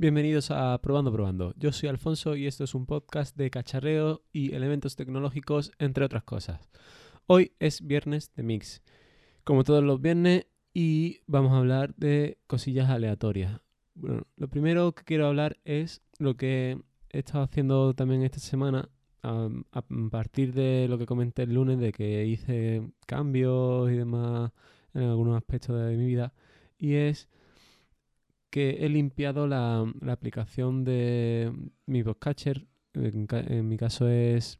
Bienvenidos a Probando Probando. Yo soy Alfonso y esto es un podcast de cacharreo y elementos tecnológicos, entre otras cosas. Hoy es viernes de Mix, como todos los viernes, y vamos a hablar de cosillas aleatorias. Bueno, lo primero que quiero hablar es lo que he estado haciendo también esta semana, a, a partir de lo que comenté el lunes, de que hice cambios y demás en algunos aspectos de mi vida, y es que he limpiado la, aplicación de mi podcatcher, en, mi caso es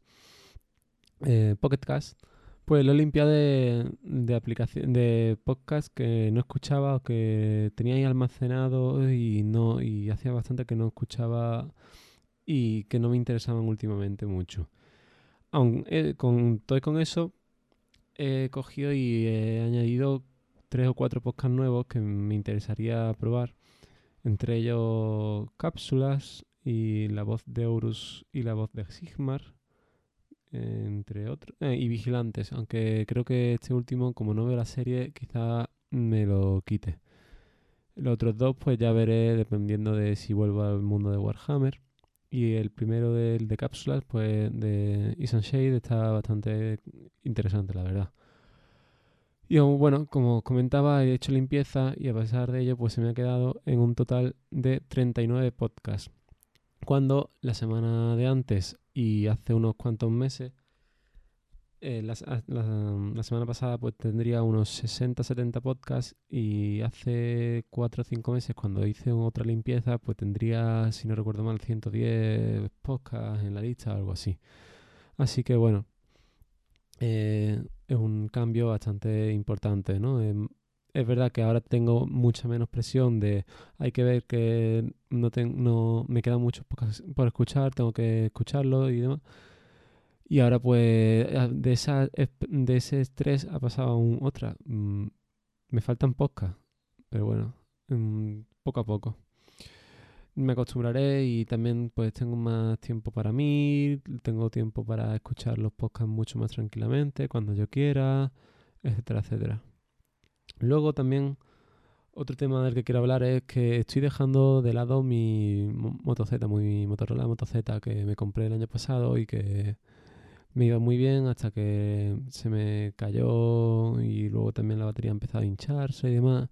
eh, Pocket Cast, pues lo he limpiado de, de aplicación de podcast que no escuchaba o que tenía ahí almacenado y no y hacía bastante que no escuchaba y que no me interesaban últimamente mucho. Aun eh, con todo con eso he cogido y he añadido tres o cuatro podcasts nuevos que me interesaría probar. Entre ellos cápsulas y la voz de Horus y la voz de Sigmar, entre otros. eh, y vigilantes, aunque creo que este último, como no veo la serie, quizá me lo quite. Los otros dos, pues ya veré dependiendo de si vuelvo al mundo de Warhammer. Y el primero del de cápsulas, pues de Isan Shade, está bastante interesante, la verdad. Y bueno, como comentaba, he hecho limpieza y a pesar de ello, pues se me ha quedado en un total de 39 podcasts. Cuando la semana de antes y hace unos cuantos meses, eh, a- la, semana pasada pues tendría unos 60-70 podcasts y hace 4 o 5 meses cuando hice otra limpieza pues tendría, si no recuerdo mal, 110 podcasts en la lista o algo así. Así que bueno, eh, es un cambio bastante importante, ¿no? Em, es verdad que ahora tengo mucha menos presión de hay que ver que no, ten- no me quedan muchos por escuchar, tengo que escucharlo y demás. Y ahora pues de, esa, de ese estrés ha pasado un otra. Mm, me faltan podcasts, pero bueno, mm, poco a poco. Me acostumbraré y también pues tengo más tiempo para mí, tengo tiempo para escuchar los podcasts mucho más tranquilamente, cuando yo quiera, etcétera, etcétera. Luego también otro tema del que quiero hablar es que estoy dejando de lado mi mo- Moto Z, mi Motorola Moto Z que me compré el año pasado y que me iba muy bien hasta que se me cayó y luego también la batería empezó a hincharse y demás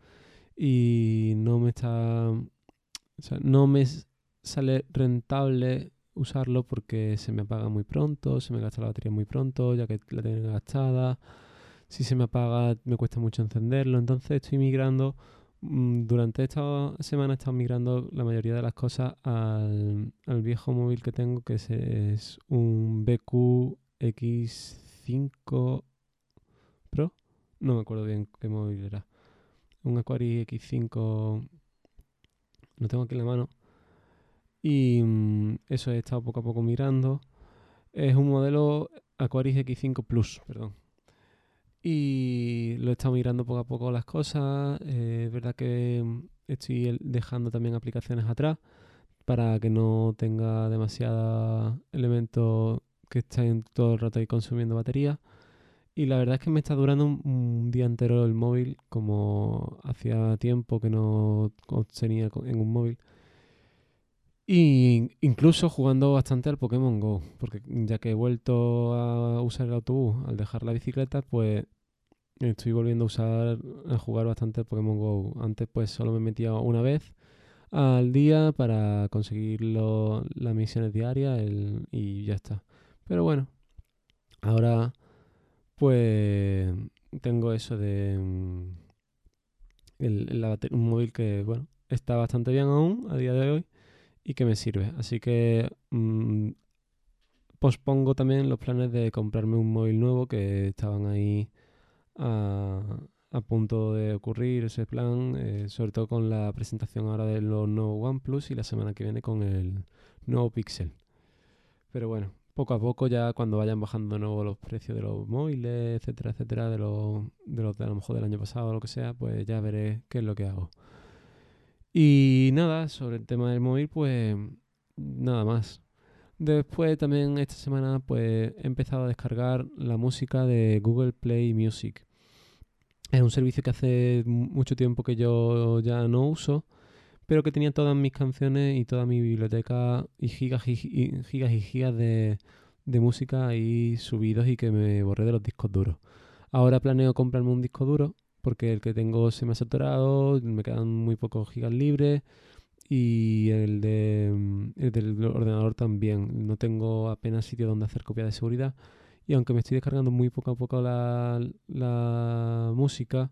y no me está o sea, no me sale rentable usarlo porque se me apaga muy pronto, se me gasta la batería muy pronto, ya que la tengo gastada. Si se me apaga, me cuesta mucho encenderlo. Entonces estoy migrando. mm, Durante esta semana he estado migrando la mayoría de las cosas al, al viejo móvil que tengo, que es, es un BQ X5 Pro. No me acuerdo bien qué móvil era. Un Aquari X5 lo tengo aquí en la mano. Y mm, eso he estado poco a poco mirando. Es un modelo Aquaris X5 Plus, perdón. Y lo he estado mirando poco a poco las cosas. Eh, es verdad que estoy dejando también aplicaciones atrás para que no tenga demasiados elementos que estén todo el rato ahí consumiendo batería. Y la verdad es que me está durando un, día entero el móvil, como hacía tiempo que no tenía en un móvil. Y incluso jugando bastante al Pokémon Go, porque ya que he vuelto a usar el autobús al dejar la bicicleta, pues estoy volviendo a usar, a jugar bastante al Pokémon Go. Antes pues solo me metía una vez al día para conseguir lo- las misiones diarias el- y ya está. Pero bueno, ahora pues tengo eso de mm, el- un móvil que, bueno, está bastante bien aún a día de hoy y que me sirve. Así que mm, pospongo también los planes de comprarme un móvil nuevo que estaban ahí a, a punto de ocurrir ese plan, eh, sobre todo con la presentación ahora de los nuevos OnePlus y la semana que viene con el nuevo Pixel. Pero bueno, poco a poco ya cuando vayan bajando de nuevo los precios de los móviles, etcétera, etcétera, de los, de los de a lo mejor del año pasado o lo que sea, pues ya veré qué es lo que hago. Y nada, sobre el tema del móvil, pues nada más. Después también esta semana pues he empezado a descargar la música de Google Play Music. Es un servicio que hace mu- mucho tiempo que yo ya no uso, pero que tenía todas mis canciones y toda mi biblioteca y gigas y gigas, y gigas de, música ahí subidos y que me borré de los discos duros. Ahora planeo comprarme un disco duro porque el que tengo se me ha saturado, me quedan muy pocos gigas libres y el, mm, el del ordenador también. No tengo apenas sitio donde hacer copia de seguridad y aunque me estoy descargando muy poco a poco la, la música,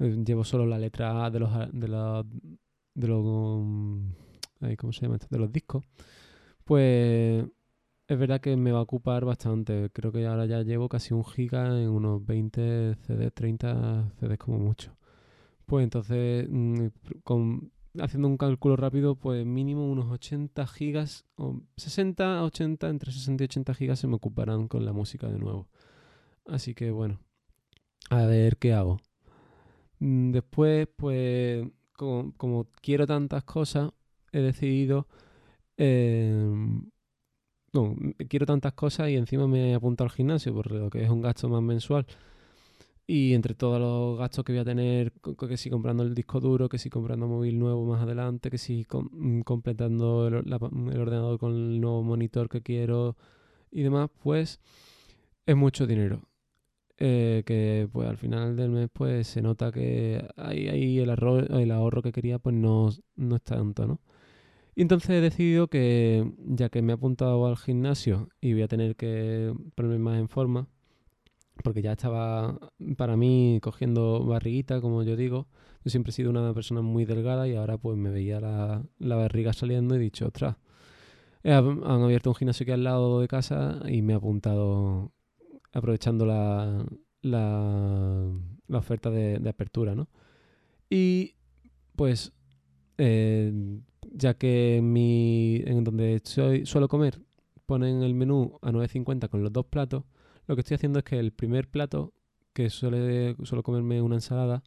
eh, llevo solo la letra A de los de los de los mm, ¿cómo se llama? de los discos, pues es verdad que me va a ocupar bastante. Creo que ahora ya llevo casi un giga en unos 20 CD, 30 CDs como mucho. Pues entonces, mm, con, haciendo un cálculo rápido, pues mínimo unos 80 gigas, o 60 80, entre 60 y 80 gigas se me ocuparán con la música de nuevo. Así que bueno, a ver qué hago. Mm, después, pues, como, quiero tantas cosas, he decidido... Em, no, quiero tantas cosas y encima me he apuntado al gimnasio, por lo que es un gasto más mensual. Y entre todos los gastos que voy a tener, que si comprando el disco duro, que si comprando móvil nuevo más adelante, que si mm, completando el, ordenador con el nuevo monitor que quiero y demás, pues es mucho dinero. Eh, que pues al final del mes pues se nota que ahí, ahí el, el ahorro que quería pues no, no es tanto, ¿no? Y entonces he decidido que, ya que me he apuntado al gimnasio y voy a tener que ponerme más en forma, porque ya estaba para mí cogiendo barriguita, como yo digo. Yo siempre he sido una persona muy delgada y ahora pues me veía la, barriga saliendo y he dicho, ostras, han abierto un gimnasio aquí al lado de casa y me he apuntado aprovechando la, la, oferta de, apertura, ¿no? Y pues eh, ya que en, mi, en donde soy, suelo comer ponen el menú a 9.50 con los dos platos, lo que estoy haciendo es que el primer plato, que suele, suelo comerme una ensalada,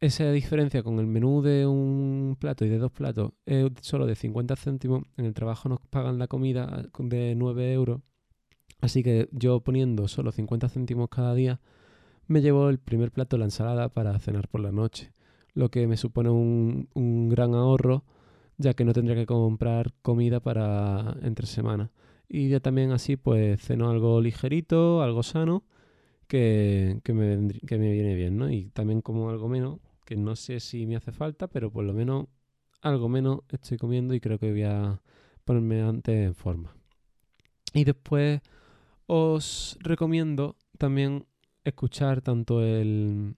esa diferencia con el menú de un plato y de dos platos es solo de 50 céntimos. En el trabajo nos pagan la comida de 9 euros. Así que yo poniendo solo 50 céntimos cada día, me llevo el primer plato de la ensalada para cenar por la noche lo que me supone un, gran ahorro, ya que no tendría que comprar comida para entre semana. Y ya también así, pues ceno algo ligerito, algo sano, que, que, me, que me viene bien, ¿no? Y también como algo menos, que no sé si me hace falta, pero por lo menos algo menos estoy comiendo y creo que voy a ponerme antes en forma. Y después os recomiendo también escuchar tanto el,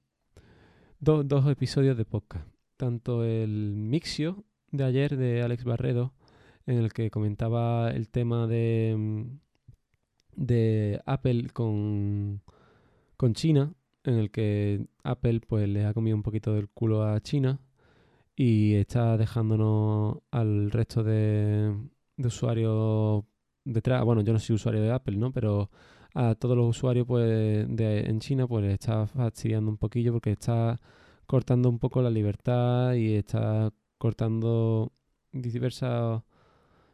dos episodios de podcast. Tanto el Mixio de ayer de Alex Barredo, en el que comentaba el tema de, mm, de Apple con, con China, en el que Apple pues le ha comido un poquito del culo a China y está dejándonos al resto de, de usuarios detrás. Bueno, yo no soy usuario de Apple, ¿no? Pero a todos los usuarios pues de, en China pues está fastidiando un poquillo porque está cortando un poco la libertad y está cortando diversas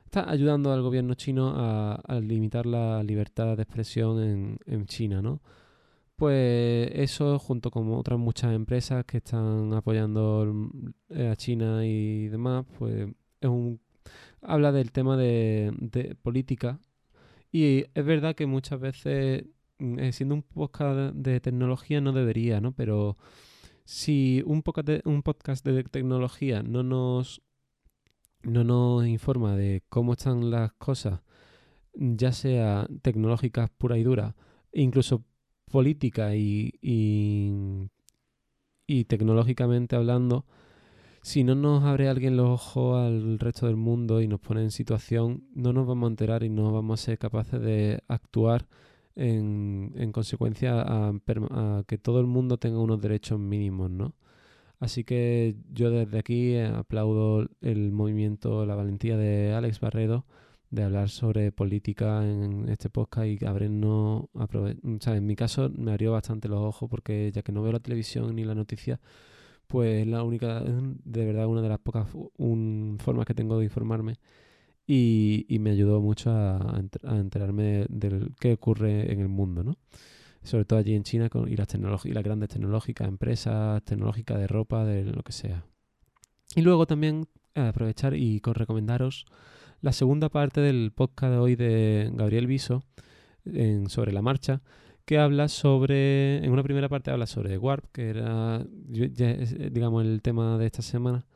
está ayudando al gobierno chino a, limitar la libertad de expresión en, en, China, ¿no? Pues eso, junto con otras muchas empresas que están apoyando a China y demás, pues es un habla del tema de, de política y es verdad que muchas veces, mm, eh, siendo un podcast de tecnología, no debería, ¿no? Pero si un, un podcast de tecnología no nos, no nos informa de cómo están las cosas, ya sea tecnológicas pura y dura, incluso política y, y tecnológicamente hablando, si no nos abre alguien los ojos al resto del mundo y nos pone en situación, no nos vamos a enterar y no vamos a ser capaces de actuar en, en consecuencia a, que todo el mundo tenga unos derechos mínimos, ¿no? Así que yo desde aquí aplaudo el movimiento, la valentía de Alex Barredo de hablar sobre política en este podcast y abrirnos, o sea, en mi caso me abrió bastante los ojos porque ya que no veo la televisión ni la noticia, pues la única, de verdad, una de las pocas formas que tengo de informarme y, me ayudó mucho a, enterarme de qué ocurre en el mundo, ¿no? sobre todo allí en China con, y, las y las grandes tecnológicas, empresas tecnológicas de ropa, de lo que sea. Y luego también eh, aprovechar y recomendaros la segunda parte del podcast de hoy de Gabriel Viso en, sobre la marcha, que habla sobre, en una primera parte habla sobre Warp, que era, digamos, el tema de esta semana.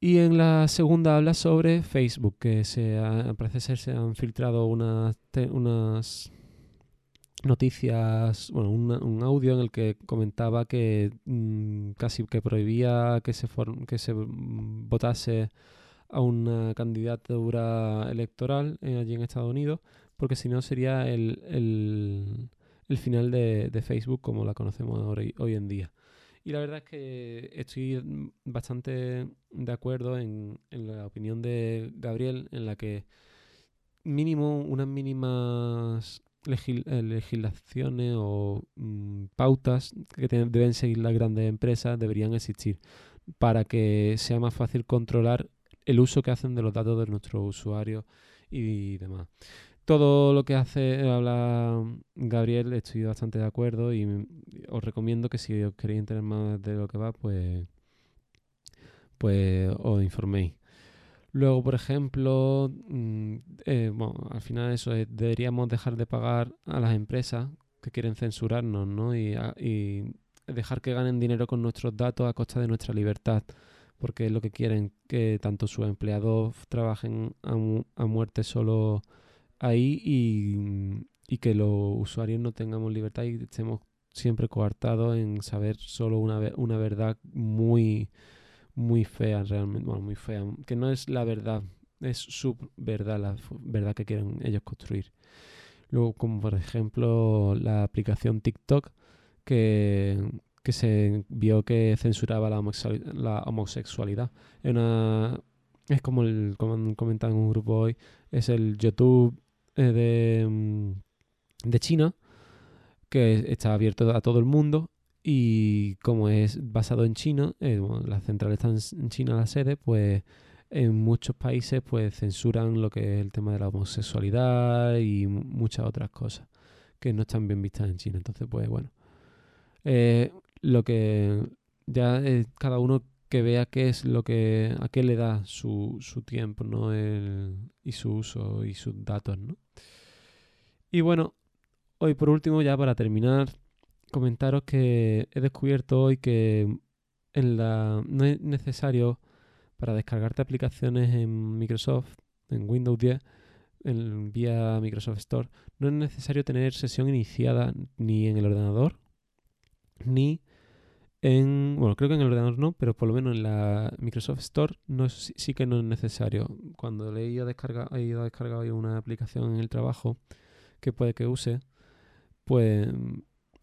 Y en la segunda habla sobre Facebook, que se parece ser se han filtrado unas, unas noticias, bueno, un audio en el que comentaba que mm, casi que prohibía que se, que se votase a una candidatura electoral eh, allí en Estados Unidos, porque si no sería el, el, final de, de, Facebook como la conocemos hoy, hoy en día. Y la verdad es que estoy bastante de acuerdo en, en la opinión de Gabriel, en la que mínimo unas mínimas eh, legislaciones o mm, pautas que deben seguir las grandes empresas deberían existir para que sea más fácil controlar el uso que hacen de los datos de nuestros usuarios y demás. Todo lo que hace habla Gabriel, estoy bastante de acuerdo y os recomiendo que si os queréis enterar más de lo que va, pues, pues os informéis. Luego, por ejemplo, mm, eh, bueno, al final eso es, deberíamos dejar de pagar a las empresas que quieren censurarnos, ¿no? Y, dejar que ganen dinero con nuestros datos a costa de nuestra libertad, porque es lo que quieren que tanto sus empleados trabajen a, muerte solo ahí y, y, que los usuarios no tengamos libertad y estemos siempre coartados en saber solo una, una verdad muy muy fea realmente, bueno, muy fea, que no es la verdad, es su verdad, la verdad que quieren ellos construir. Luego, como por ejemplo la aplicación TikTok, que, que se vio que censuraba la, la homosexualidad. Una, es como, el, como comentan en un grupo hoy, es el YouTube eh, de, mm, de China, que está abierto a todo el mundo y como es basado en China, eh, la central está en China la sede, pues en muchos países pues censuran lo que es el tema de la homosexualidad y muchas otras cosas que no están bien vistas en China. Entonces, pues bueno, eh, lo que ya es cada uno que vea qué es lo que a qué le da su, su tiempo, ¿no? El, y su uso y sus datos, ¿no? Y bueno, hoy por último, ya para terminar, comentaros que he descubierto hoy que en la, no es necesario para descargarte aplicaciones en Microsoft, en Windows 10, en, vía Microsoft Store, no es necesario tener sesión iniciada ni en el ordenador, ni en, bueno, creo que en el ordenador no, pero por lo menos en la Microsoft Store sí que no es necesario. Cuando le he ido a descargar, he ido a descargar una aplicación en el trabajo que puede que use, pues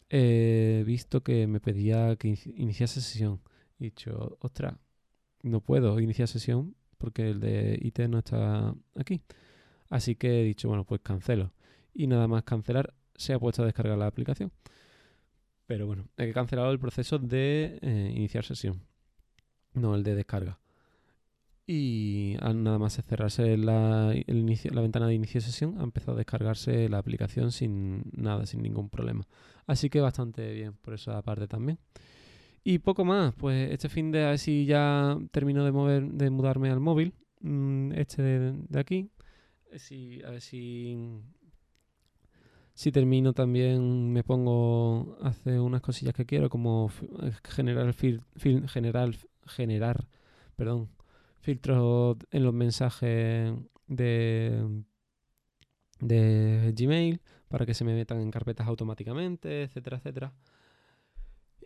he visto que me pedía que iniciase sesión. He dicho, ostras, no puedo iniciar sesión porque el de IT no está aquí. Así que he dicho, bueno, pues cancelo. Y nada más cancelar, se ha puesto a descargar la aplicación. Pero bueno, he cancelado el proceso de eh, iniciar sesión, no el de descarga. Y nada más cerrarse la, la ventana de inicio de sesión, ha empezado a descargarse la aplicación sin nada, sin ningún problema. Así que bastante bien por esa parte también. Y poco más, pues este fin de a ver si ya termino de mover, de mudarme al móvil, mm, este de, aquí. Si, a ver si si termino también me pongo a hacer unas cosillas que quiero como generar general generar perdón filtros en los mensajes de, de Gmail para que se me metan en carpetas automáticamente, etcétera, etcétera.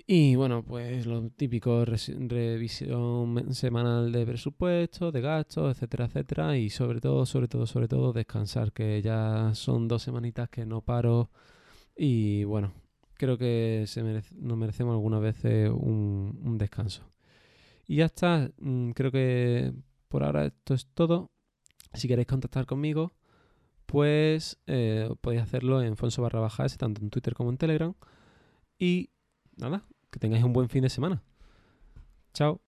Y bueno, pues lo típico, revisión semanal de presupuesto, de gastos, etcétera, etcétera. Y sobre todo, sobre todo, sobre todo, descansar, que ya son dos semanitas que no paro. Y bueno, creo que se nos merecemos algunas veces un descanso. Y ya está, mm, creo que por ahora esto es todo. Si queréis contactar conmigo, pues eh, podéis hacerlo en Fonso barra baja S, tanto en Twitter como en Telegram. Y nada, que tengáis un buen fin de semana. Chao.